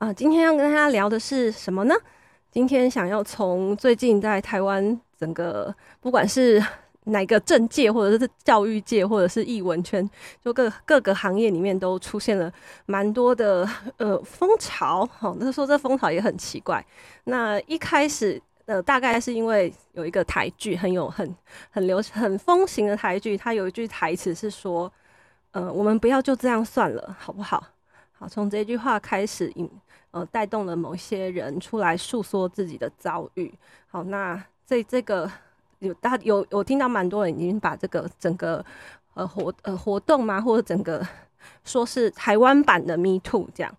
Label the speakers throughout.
Speaker 1: 啊、今天要跟大家聊的是什么呢？今天想要从最近在台湾整个不管是哪个政界，或者是教育界，或者是艺文圈，就各各个行业里面都出现了蛮多的呃风潮。好，那说这风潮也很奇怪。那一开始呃，大概是因为有一个台剧很有很很流很风行的台剧，它有一句台词是说：“呃，我们不要就这样算了，好不好？”好，从这句话开始引。呃，带动了某些人出来诉说自己的遭遇。好，那这这个有大有我听到蛮多人已经把这个整个呃活呃活动嘛，或者整个说是台湾版的 Me Too 这样。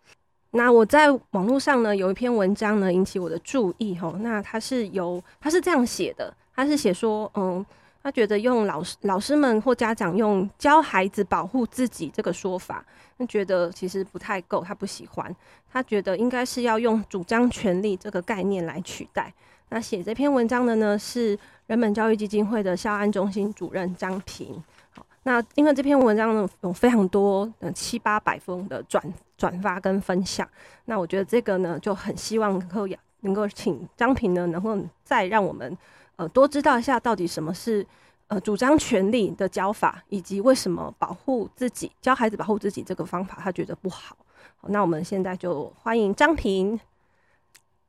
Speaker 1: 那我在网络上呢有一篇文章呢引起我的注意吼，那它是由它是这样写的，它是写说嗯。他觉得用老师、老师们或家长用教孩子保护自己这个说法，他觉得其实不太够，他不喜欢。他觉得应该是要用主张权利这个概念来取代。那写这篇文章的呢是人本教育基金会的校安中心主任张平。好，那因为这篇文章呢有非常多呃七八百封的转转发跟分享，那我觉得这个呢就很希望能够能够请张平呢能够再让我们。呃，多知道一下到底什么是呃主张权利的教法，以及为什么保护自己、教孩子保护自己这个方法他觉得不好。好，那我们现在就欢迎张平。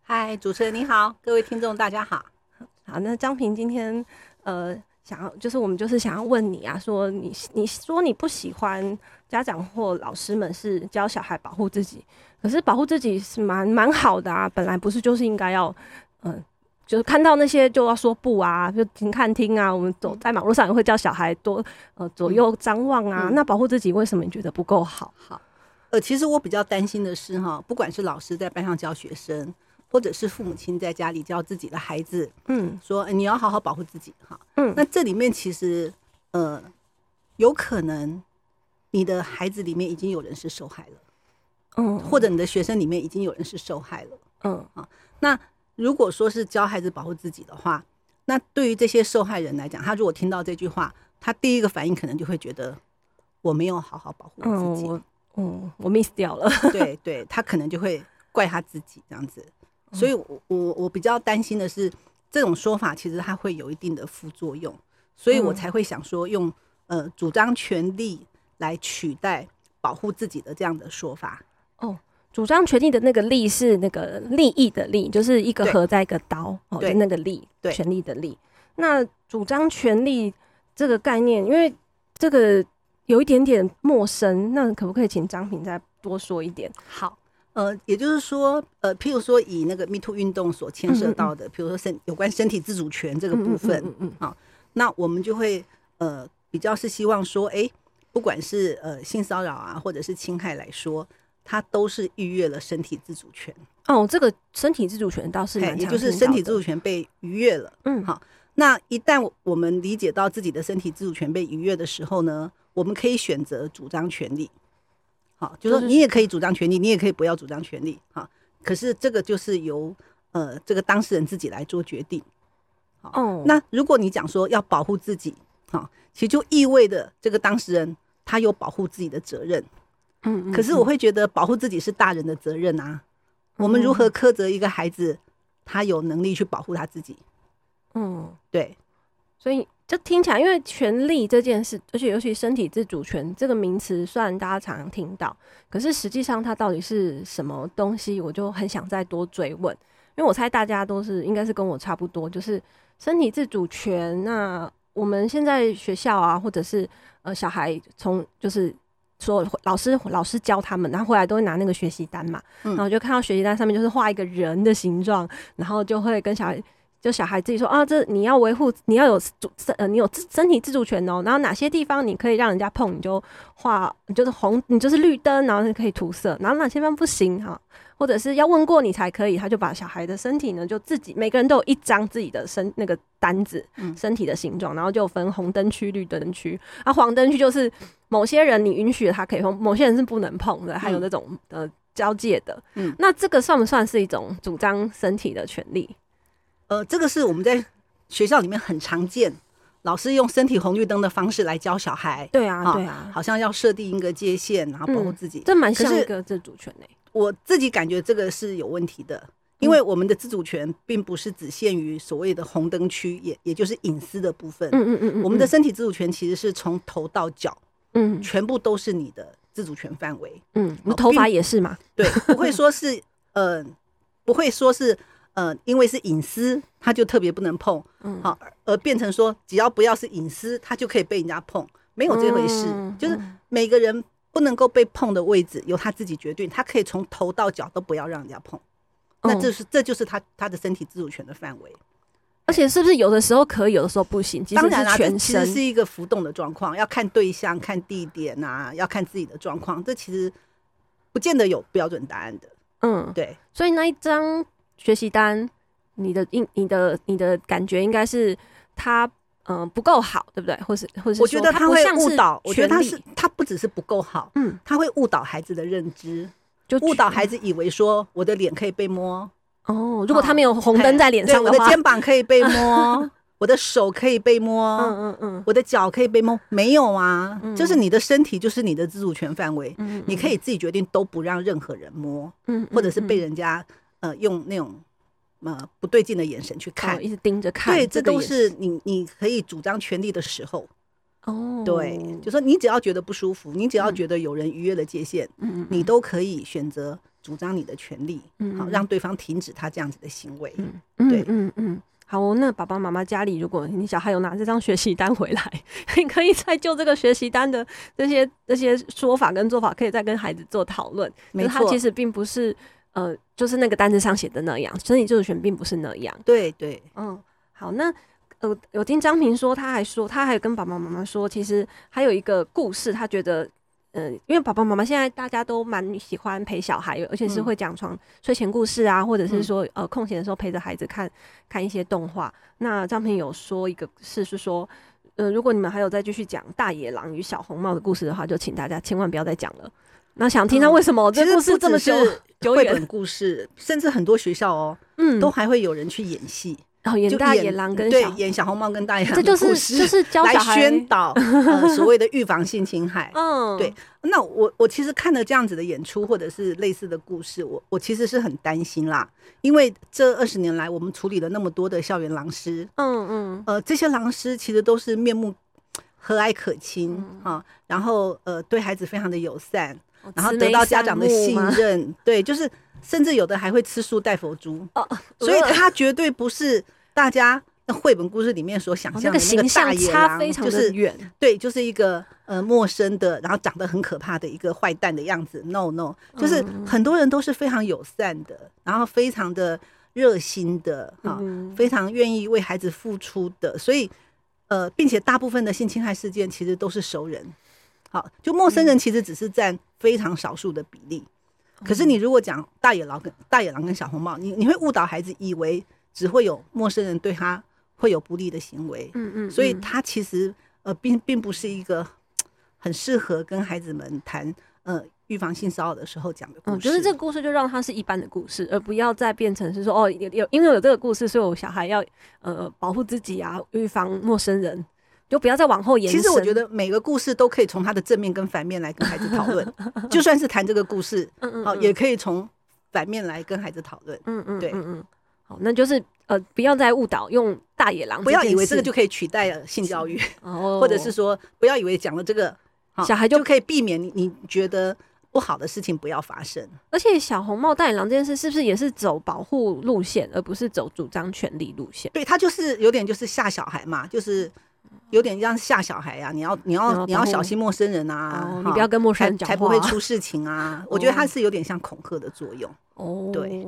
Speaker 2: 嗨，主持人你好，各位听众大家好。
Speaker 1: 好，那张平今天呃想要就是我们就是想要问你啊，说你你说你不喜欢家长或老师们是教小孩保护自己，可是保护自己是蛮蛮好的啊，本来不是就是应该要嗯。呃就是看到那些就要说不啊，就停看听啊。我们走在马路上也会叫小孩多呃左右张望啊。嗯、那保护自己为什么你觉得不够好？
Speaker 2: 好，呃，其实我比较担心的是哈，不管是老师在班上教学生，或者是父母亲在家里教自己的孩子，嗯，说你要好好保护自己哈。嗯，那这里面其实呃有可能你的孩子里面已经有人是受害了，嗯，或者你的学生里面已经有人是受害了，嗯啊，那。如果说是教孩子保护自己的话，那对于这些受害人来讲，他如果听到这句话，他第一个反应可能就会觉得我没有好好保护自己，
Speaker 1: 嗯，嗯，我 miss 掉了，
Speaker 2: 对对，他可能就会怪他自己这样子。所以我，我我我比较担心的是，这种说法其实它会有一定的副作用，所以我才会想说用呃主张权利来取代保护自己的这样的说法。
Speaker 1: 哦。主张权利的那个利是那个利益的利，就是一个合在一个刀哦，就那个利，对，权利的利。那主张权利这个概念，因为这个有一点点陌生，那可不可以请张平再多说一点？
Speaker 2: 好，呃，也就是说，呃，譬如说以那个 Me Too 运动所牵涉到的，嗯嗯嗯，譬如说身有关身体自主权这个部分，嗯，嗯，好，那我们就会呃比较是希望说，哎、欸，不管是呃性骚扰啊，或者是侵害来说。他都是逾越了身体自主权
Speaker 1: 哦，这个身体自主权倒是
Speaker 2: 就是身体自主权被逾越了。嗯，好，那一旦我们理解到自己的身体自主权被逾越的时候呢，我们可以选择主张权利。好，就是说你也可以主张权利，你也可以不要主张权利。好，可是这个就是由呃这个当事人自己来做决定。哦，那如果你讲说要保护自己，好，其实就意味着这个当事人他有保护自己的责任。嗯，可是我会觉得保护自己是大人的责任啊。我们如何苛责一个孩子，他有能力去保护他自己？嗯，对。
Speaker 1: 所以就听起来，因为权利这件事，而且尤其身体自主权这个名词，虽然大家常常听到，可是实际上它到底是什么东西，我就很想再多追问。因为我猜大家都是应该是跟我差不多，就是身体自主权。那我们现在学校啊，或者是呃小孩从就是。说老师老师教他们，然后回来都会拿那个学习单嘛，然后就看到学习单上面就是画一个人的形状，然后就会跟小孩就小孩自己说啊，这你要维护，你要有主呃，你有自身体自主权哦。然后哪些地方你可以让人家碰，你就画，你就是红，你就是绿灯，然后你可以涂色。然后哪些地方不行哈，或者是要问过你才可以。他就把小孩的身体呢，就自己每个人都有一张自己的身那个单子，身体的形状，然后就分红灯区、绿灯区。啊，黄灯区就是某些人你允许他可以碰，某些人是不能碰的，还有那种呃交界的。嗯，那这个算不算是一种主张身体的权利？
Speaker 2: 呃，这个是我们在学校里面很常见，老师用身体红绿灯的方式来教小孩。
Speaker 1: 对啊，对啊，
Speaker 2: 好像要设定一个界限，然后保护自己。
Speaker 1: 嗯、这蛮像一个自主权诶。
Speaker 2: 我自己感觉这个是有问题的，因为我们的自主权并不是只限于所谓的红灯区，也也就是隐私的部分。嗯嗯嗯嗯。我们的身体自主权其实是从头到脚，嗯，全部都是你的自主权范围。嗯，
Speaker 1: 你头发也是嘛？
Speaker 2: 对，不会说是呃，不会说是。呃，因为是隐私，他就特别不能碰，嗯，好，而变成说，只要不要是隐私，他就可以被人家碰，没有这回事。嗯、就是每个人不能够被碰的位置由他自己决定，他可以从头到脚都不要让人家碰，那这是这就是他他的身体自主权的范围。
Speaker 1: 而且是不是有的时候可以，有的时候不行？当然啦，这
Speaker 2: 其实是一个浮动的状况，要看对象、看地点啊，要看自己的状况，这其实不见得有标准答案的。嗯，对，
Speaker 1: 所以那一张。学习单，你的应你的你的感觉应该是他嗯、呃、不够好，对不对？或是或是
Speaker 2: 我觉得他会误导，我觉得他是他不只是不够好，嗯，他会误导孩子的认知，就误导孩子以为说我的脸可以被摸。
Speaker 1: 哦，如果他没有红灯在脸上的话，
Speaker 2: 我的肩膀可以被摸，我的手可以被摸，嗯嗯嗯，我的脚可以被摸，没有啊，嗯、就是你的身体就是你的自主权范围，嗯，嗯，你可以自己决定都不让任何人摸，嗯，或者是被人家。呃，用那种呃不对劲的眼神去看，
Speaker 1: 哦、一直盯着看，
Speaker 2: 对，这都是你你可以主张权利的时候。哦，对，就说你只要觉得不舒服，你只要觉得有人逾越了界限，嗯，你都可以选择主张你的权利，嗯，好，让对方停止他这样子的行为。嗯，对，
Speaker 1: 嗯嗯，好，那爸爸妈妈家里，如果你小孩有拿这张学习单回来，你可以再就这个学习单的这些这些说法跟做法，可以再跟孩子做讨论。没错，他其实并不是。呃，就是那个单子上写的那样，身体自主权并不是那样。
Speaker 2: 对对，
Speaker 1: 嗯，好，那呃，有听张平说，他还说，他还跟爸爸妈妈说，其实还有一个故事，他觉得，嗯、呃，因为爸爸妈妈现在大家都蛮喜欢陪小孩，而且是会讲床睡前故事啊，嗯、或者是说呃空闲的时候陪着孩子看看一些动画。那张平有说一个事是说，呃，如果你们还有再继续讲大野狼与小红帽的故事的话，就请大家千万不要再讲了。那想听他为什么、嗯、这故事这么久？
Speaker 2: 绘本故事，甚至很多学校哦，嗯，都还会有人去演戏，
Speaker 1: 然后演大野狼跟
Speaker 2: 对演小红帽跟大野狼，
Speaker 1: 这就是就是教
Speaker 2: 来宣导 呃所谓的预防性侵害。嗯，对。那我我其实看了这样子的演出或者是类似的故事，我我其实是很担心啦，因为这二十年来我们处理了那么多的校园狼师，嗯嗯，呃，这些狼师其实都是面目和蔼可亲啊，然后呃对孩子非常的友善。然后得到家长的信任，对，就是甚至有的还会吃素带佛珠，哦，所以他绝对不是大家那绘本故事里面所想象的那个大野狼，就是远，对，就是一个呃陌生的，然后长得很可怕的一个坏蛋的样子。No No，就是很多人都是非常友善的，然后非常的热心的，哈，非常愿意为孩子付出的，所以呃，并且大部分的性侵害事件其实都是熟人。好，就陌生人其实只是占非常少数的比例，嗯、可是你如果讲大野狼跟大野狼跟小红帽，你你会误导孩子以为只会有陌生人对他会有不利的行为，嗯嗯，所以他其实呃并并不是一个很适合跟孩子们谈呃预防性骚扰的时候讲的故事。嗯，就是这个故事就让它是一般的故事，而不要再变成是说哦有有因为有这个故事，所以我小孩要呃保护自己啊，预防陌生人。就不要再往后延伸。其实我觉得每个故事都可以从它的正面跟反面来跟孩子讨论，就算是谈这个故事，嗯嗯，好，也可以从反面来跟孩子讨论。嗯嗯，对，嗯嗯，
Speaker 1: 好，那就是呃，不要再误导用大野狼，
Speaker 2: 不要以为这个就可以取代了性教育，哦，或者是说不要以为讲了这个小孩就可以避免你你觉得不好的事情不要发生。
Speaker 1: 而且小红帽大野狼这件事是不是也是走保护路线，而不是走主张权利路线？
Speaker 2: 对，他就是有点就是吓小孩嘛，就是。有点像吓小孩呀、啊，你要你要你要小心陌生人啊，
Speaker 1: 哦、你不要跟陌生人讲话，
Speaker 2: 才不会出事情啊。哦、我觉得它是有点像恐吓的作用。哦，对，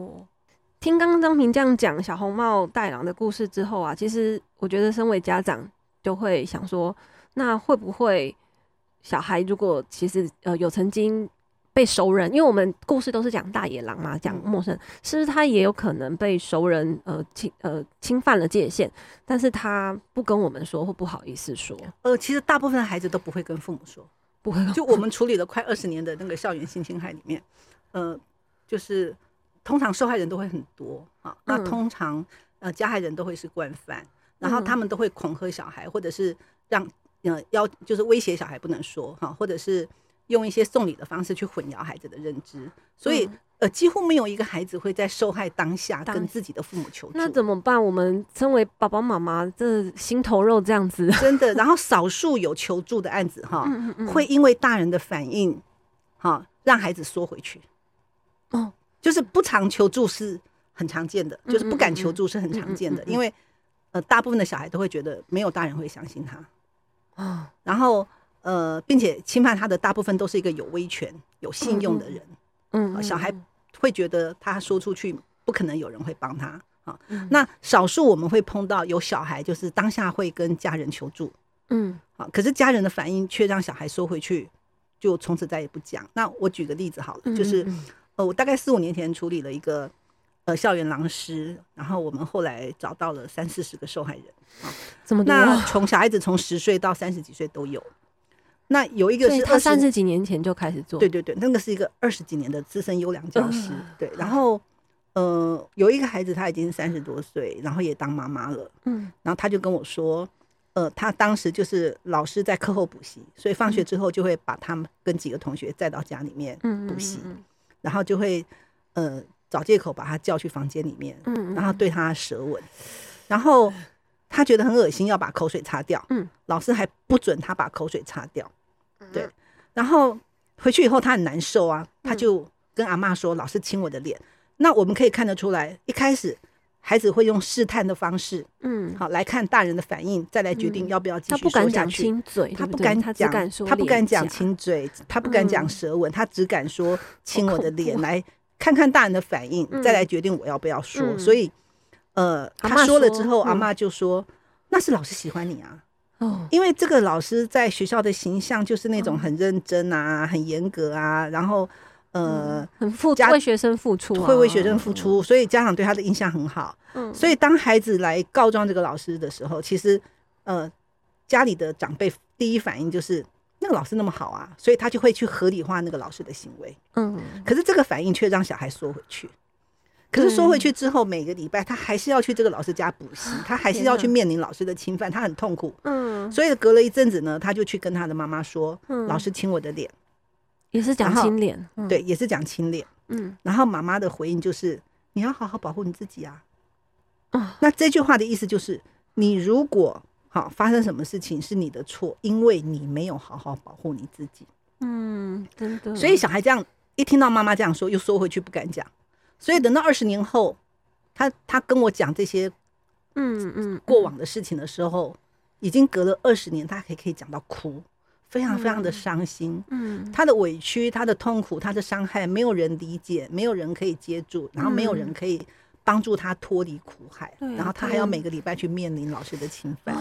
Speaker 1: 听刚刚张平这样讲小红帽带狼的故事之后啊，其实我觉得身为家长就会想说，那会不会小孩如果其实呃有曾经被熟人，因为我们故事都是讲大野狼嘛，讲陌生，是不是他也有可能被熟人呃侵呃侵犯了界限，但是他不跟我们说或不好意思说。
Speaker 2: 呃，其实大部分的孩子都不会跟父母说，
Speaker 1: 不会。
Speaker 2: 就我们处理了快二十年的那个校园性侵害里面，呃，就是。通常受害人都会很多啊，那通常呃加害人都会是惯犯，然后他们都会恐吓小孩，或者是让呃要就是威胁小孩不能说哈，或者是用一些送礼的方式去混淆孩子的认知，所以呃几乎没有一个孩子会在受害当下跟自己的父母求助。
Speaker 1: 那怎么办？我们身为爸爸妈妈，这心头肉这样子，
Speaker 2: 真的。然后少数有求助的案子哈，会因为大人的反应哈，让孩子缩回去。哦。就是不常求助是很常见的，就是不敢求助是很常见的，因为呃，大部分的小孩都会觉得没有大人会相信他啊，然后呃，并且侵犯他的大部分都是一个有威权、有信用的人，嗯，小孩会觉得他说出去不可能有人会帮他啊。那少数我们会碰到有小孩，就是当下会跟家人求助，嗯，好，可是家人的反应却让小孩收回去，就从此再也不讲。那我举个例子好了，就是。呃，我大概四五年前处理了一个呃校园狼师，然后我们后来找到了三四十个受害人啊，
Speaker 1: 怎么多？
Speaker 2: 那从小孩子从十岁到三十几岁都有。那有一个是
Speaker 1: 他三十几年前就开始做，
Speaker 2: 对对对，那个是一个二十几年的资深优良教师，嗯、对。然后呃，有一个孩子他已经三十多岁，然后也当妈妈了，嗯，然后他就跟我说，呃，他当时就是老师在课后补习，所以放学之后就会把他们跟几个同学带到家里面补习。嗯嗯嗯嗯。然后就会，呃，找借口把他叫去房间里面，然后对他舌吻，然后他觉得很恶心，要把口水擦掉，嗯。老师还不准他把口水擦掉，对，然后回去以后他很难受啊，他就跟阿妈说：“老师亲我的脸。”那我们可以看得出来，一开始。孩子会用试探的方式，嗯，好来看大人的反应，再来决定要不要继续说下去。他不敢讲亲嘴，他不敢讲，他不敢讲亲嘴，他不敢讲舌吻，他只敢说亲我的脸，来看看大人的反应，再来决定我要不要说。所以，呃，他说了之后，阿妈就说：“那是老师喜欢你啊，哦，因为这个老师在学校的形象就是那种很认真啊，很严格啊，然后。”呃，
Speaker 1: 很付家为学生付出，
Speaker 2: 会为学生付出，所以家长对他的印象很好。嗯，所以当孩子来告状这个老师的时候，其实呃，家里的长辈第一反应就是那个老师那么好啊，所以他就会去合理化那个老师的行为。嗯，可是这个反应却让小孩缩回去。可是说回去之后，每个礼拜他还是要去这个老师家补习，他还是要去面临老师的侵犯，他很痛苦。嗯，所以隔了一阵子呢，他就去跟他的妈妈说：“老师亲我的脸。”
Speaker 1: 也是讲亲脸，嗯、
Speaker 2: 对，也是讲亲脸。嗯，然后妈妈的回应就是：“你要好好保护你自己啊。”哦，那这句话的意思就是，你如果好发生什么事情是你的错，因为你没有好好保护你自己。
Speaker 1: 嗯，真的。
Speaker 2: 所以小孩这样一听到妈妈这样说，又缩回去不敢讲。所以等到二十年后，他他跟我讲这些，嗯嗯，过往的事情的时候，已经隔了二十年，他还可以讲到哭。非常非常的伤心，嗯，他的委屈、他的痛苦、他的伤害，没有人理解，没有人可以接住，然后没有人可以帮助他脱离苦海，然后他还要每个礼拜去面临老师的侵犯，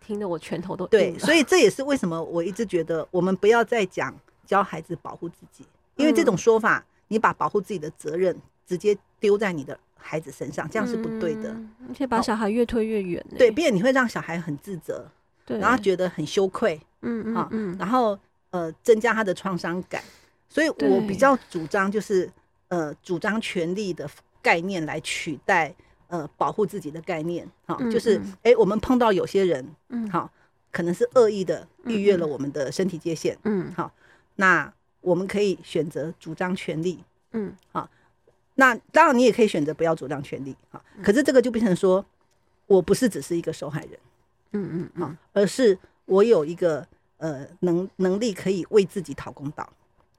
Speaker 1: 听得我拳头都
Speaker 2: 对，所以这也是为什么我一直觉得我们不要再讲教孩子保护自己，因为这种说法，你把保护自己的责任直接丢在你的孩子身上，这样是不对的，
Speaker 1: 而且把小孩越推越远，
Speaker 2: 对，并且你会让小孩很自责。对，然后觉得很羞愧，嗯嗯嗯，然后呃增加他的创伤感，所以我比较主张就是呃主张权利的概念来取代呃保护自己的概念，好，就是哎我们碰到有些人，嗯。好，可能是恶意的逾越了我们的身体界限，嗯。好，那我们可以选择主张权利，嗯。好，那当然你也可以选择不要主张权利，好，可是这个就变成说我不是只是一个受害人。嗯嗯啊，而是我有一个呃能能力可以为自己讨公道，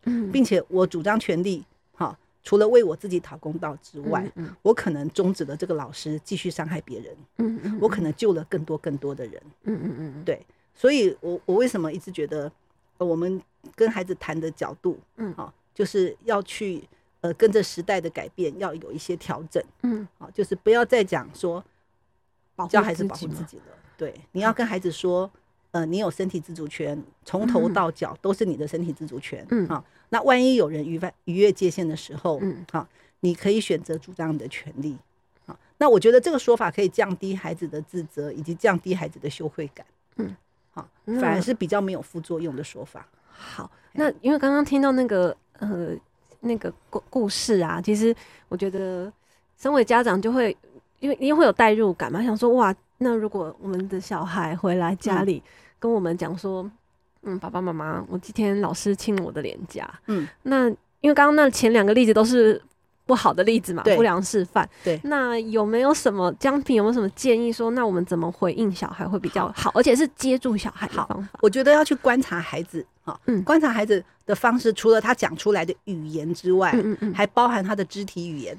Speaker 2: 嗯，并且我主张权利，哈，除了为我自己讨公道之外，嗯，嗯。我可能终止了这个老师继续伤害别人，嗯嗯，我可能救了更多更多的人，嗯嗯嗯，对，所以我我为什么一直觉得，我们跟孩子谈的角度，嗯，好，就是要去呃跟着时代的改变要有一些调整。嗯，好，就是不要再讲说教孩子保护自己了。对，你要跟孩子说，呃，你有身体自主权，从头到脚都是你的身体自主权。嗯，好，那万一有人逾犯逾越界限的时候，嗯，好，你可以选择主张你的权利。好，那我觉得这个说法可以降低孩子的自责，以及降低孩子的羞愧感。嗯，好，反而是比较没有副作用的说法。
Speaker 1: 好，那因为刚刚听到那个呃那个故故事啊，其实我觉得身为家长就会因为因为会有代入感嘛，想说哇，那如果我们的小孩回来家里跟我们讲说，嗯，嗯，爸爸妈妈，我今天老师亲了我的脸颊，嗯，那因为刚刚那前两个例子都是。不好的例子嘛，不良示范。
Speaker 2: 对，
Speaker 1: 那有没有什么姜平有没有什么建议说，那我们怎么回应小孩会比较好，而且是接住小孩的方法？
Speaker 2: 我觉得要去观察孩子，好，嗯，观察孩子的方式，除了他讲出来的语言之外，嗯嗯，还包含他的肢体语言，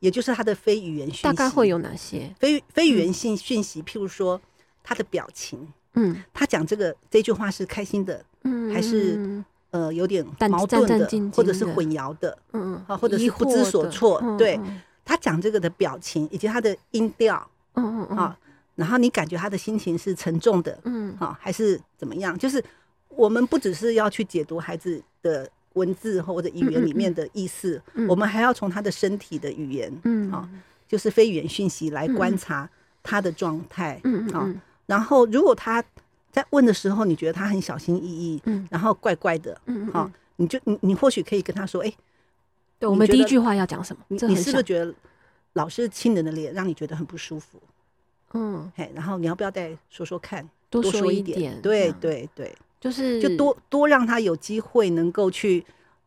Speaker 2: 也就是他的非语言讯息。
Speaker 1: 大概会有哪些？
Speaker 2: 非非语言性讯息，譬如说他的表情，嗯，他讲这个这句话是开心的，嗯，还是？呃，有点矛盾的，或者是混淆的，嗯或者是不知所措。对，他讲这个的表情以及他的音调，嗯嗯啊，然后你感觉他的心情是沉重的，嗯，好，还是怎么样？就是我们不只是要去解读孩子的文字或者语言里面的意思，我们还要从他的身体的语言，嗯，好，就是非语言讯息来观察他的状态，嗯然后如果他。在问的时候，你觉得他很小心翼翼，嗯，然后怪怪的，嗯好，你就你你或许可以跟他说，哎，
Speaker 1: 对，我们第一句话要讲什么？
Speaker 2: 你你是不是觉得老师亲人的脸让你觉得很不舒服？嗯，嘿，然后你要不要再说说看，
Speaker 1: 多说一点？
Speaker 2: 对对对，
Speaker 1: 就是
Speaker 2: 就多多让他有机会能够去，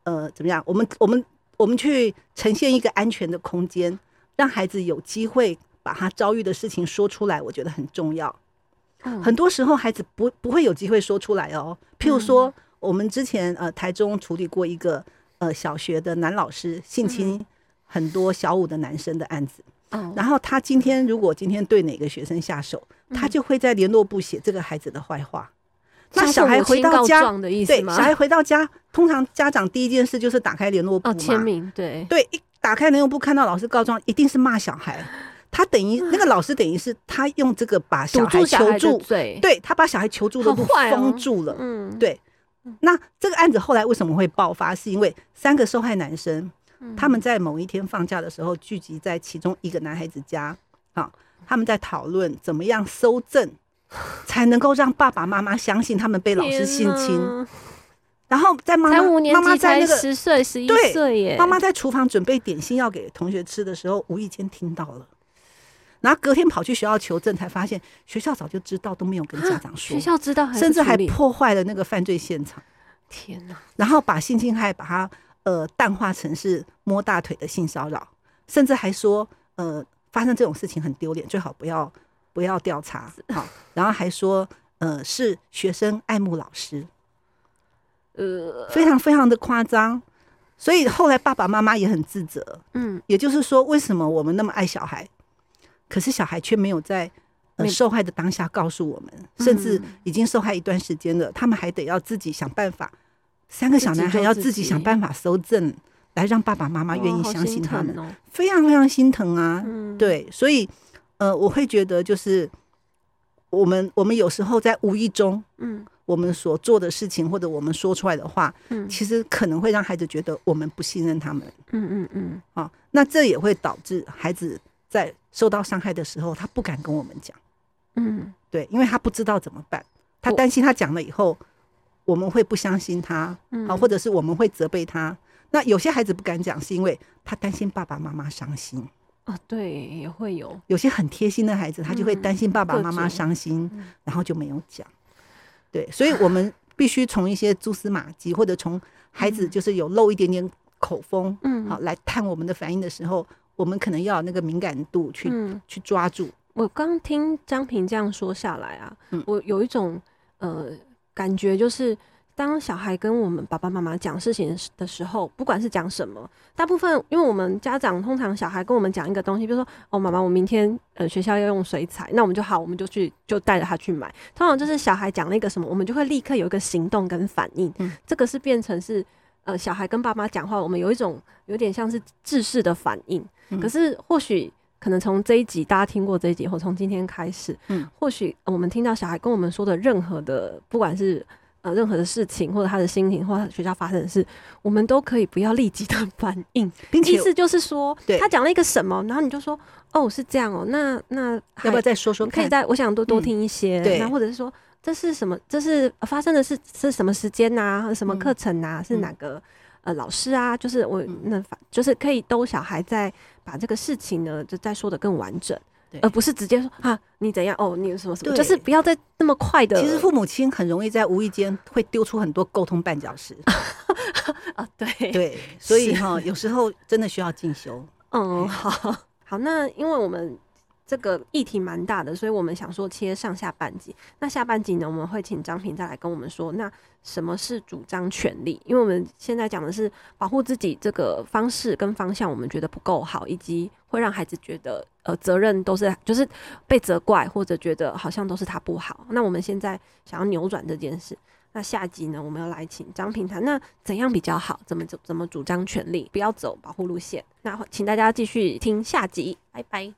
Speaker 2: 呃，怎么样？我们我们我们去呈现一个安全的空间，让孩子有机会把他遭遇的事情说出来，我觉得很重要。很多时候孩子不不会有机会说出来哦。譬如说，我们之前呃台中处理过一个呃小学的男老师性侵很多小五的男生的案子。然后他今天如果今天对哪个学生下手，他就会在联络部写这个孩子的坏话。那小孩回到家，对，小孩回到家，通常家长第一件事就是打开联络簿嘛，
Speaker 1: 签名。对
Speaker 2: 对，一打开联络簿看到老师告状，一定是骂小孩。他等于那个老师，等于是他用这个把小孩求助，对，他把小孩求助的路封住了。嗯，对。那这个案子后来为什么会爆发？是因为三个受害男生，他们在某一天放假的时候聚集在其中一个男孩子家，啊，他们在讨论怎么样搜证，才能够让爸爸妈妈相信他们被老师性侵。然后在妈妈妈妈在那个
Speaker 1: 十岁十一岁耶，
Speaker 2: 妈妈在厨房准备点心要给同学吃的时候，无意间听到了。然后隔天跑去学校求证，才发现学校早就知道，都没有跟家长说。
Speaker 1: 学校知道，
Speaker 2: 甚至还破坏了那个犯罪现场。
Speaker 1: 天哪！
Speaker 2: 然后把性侵害把它呃淡化成是摸大腿的性骚扰，甚至还说呃发生这种事情很丢脸，最好不要不要调查。好，然后还说呃是学生爱慕老师，呃非常非常的夸张。所以后来爸爸妈妈也很自责。嗯，也就是说，为什么我们那么爱小孩？可是小孩却没有在呃受害的当下告诉我们，甚至已经受害一段时间了，他们还得要自己想办法。三个小男孩要自己想办法搜证，来让爸爸妈妈愿意相信他们，非常非常心疼啊。对，所以呃，我会觉得就是我们我们有时候在无意中，嗯，我们所做的事情或者我们说出来的话，嗯，其实可能会让孩子觉得我们不信任他们。嗯嗯嗯。啊，那这也会导致孩子。在受到伤害的时候，他不敢跟我们讲，嗯，对，因为他不知道怎么办，他担心他讲了以后，我们会不相信他，嗯，或者是我们会责备他。那有些孩子不敢讲，是因为他担心爸爸妈妈伤心
Speaker 1: 啊。对，也会有
Speaker 2: 有些很贴心的孩子，他就会担心爸爸妈妈伤心，然后就没有讲。对，所以我们必须从一些蛛丝马迹，或者从孩子就是有漏一点点口风，嗯，好，来探我们的反应的时候。我们可能要有那个敏感度去、嗯、去抓住。
Speaker 1: 我刚听张平这样说下来啊，嗯、我有一种呃感觉，就是当小孩跟我们爸爸妈妈讲事情的时候，不管是讲什么，大部分因为我们家长通常小孩跟我们讲一个东西，比如说哦，妈妈，我明天呃学校要用水彩，那我们就好，我们就去就带着他去买。通常就是小孩讲了一个什么，我们就会立刻有一个行动跟反应。嗯、这个是变成是呃小孩跟爸妈讲话，我们有一种有点像是制式的反应。嗯、可是或许可能从这一集大家听过这一集，或从今天开始，嗯，或许我们听到小孩跟我们说的任何的，不管是。呃，任何的事情或者他的心情，或者学校发生的事，我们都可以不要立即的 反应，并且意思就是说，他讲了一个什么，然后你就说，哦，是这样哦，那那
Speaker 2: 要不要再说说？
Speaker 1: 可以再，我想多多听一些，对、嗯，或者是说，这是什么？这是发生的是是什么时间呐、啊？什么课程呐、啊？是哪个、嗯、呃老师啊？就是我那就是可以兜小孩再把这个事情呢，就再说的更完整。而不是直接说啊，你怎样哦，你有什么什么，就是不要再那么快的。
Speaker 2: 其实父母亲很容易在无意间会丢出很多沟通绊脚石
Speaker 1: 啊，对
Speaker 2: 对，所以哈，有时候真的需要进修。
Speaker 1: 嗯，好好，那因为我们。这个议题蛮大的，所以我们想说切上下半集。那下半集呢，我们会请张平再来跟我们说，那什么是主张权利？因为我们现在讲的是保护自己这个方式跟方向，我们觉得不够好，以及会让孩子觉得呃责任都是就是被责怪，或者觉得好像都是他不好。那我们现在想要扭转这件事，那下集呢，我们要来请张平谈，那怎样比较好？怎么怎怎么主张权利？不要走保护路线？那请大家继续听下集，拜拜。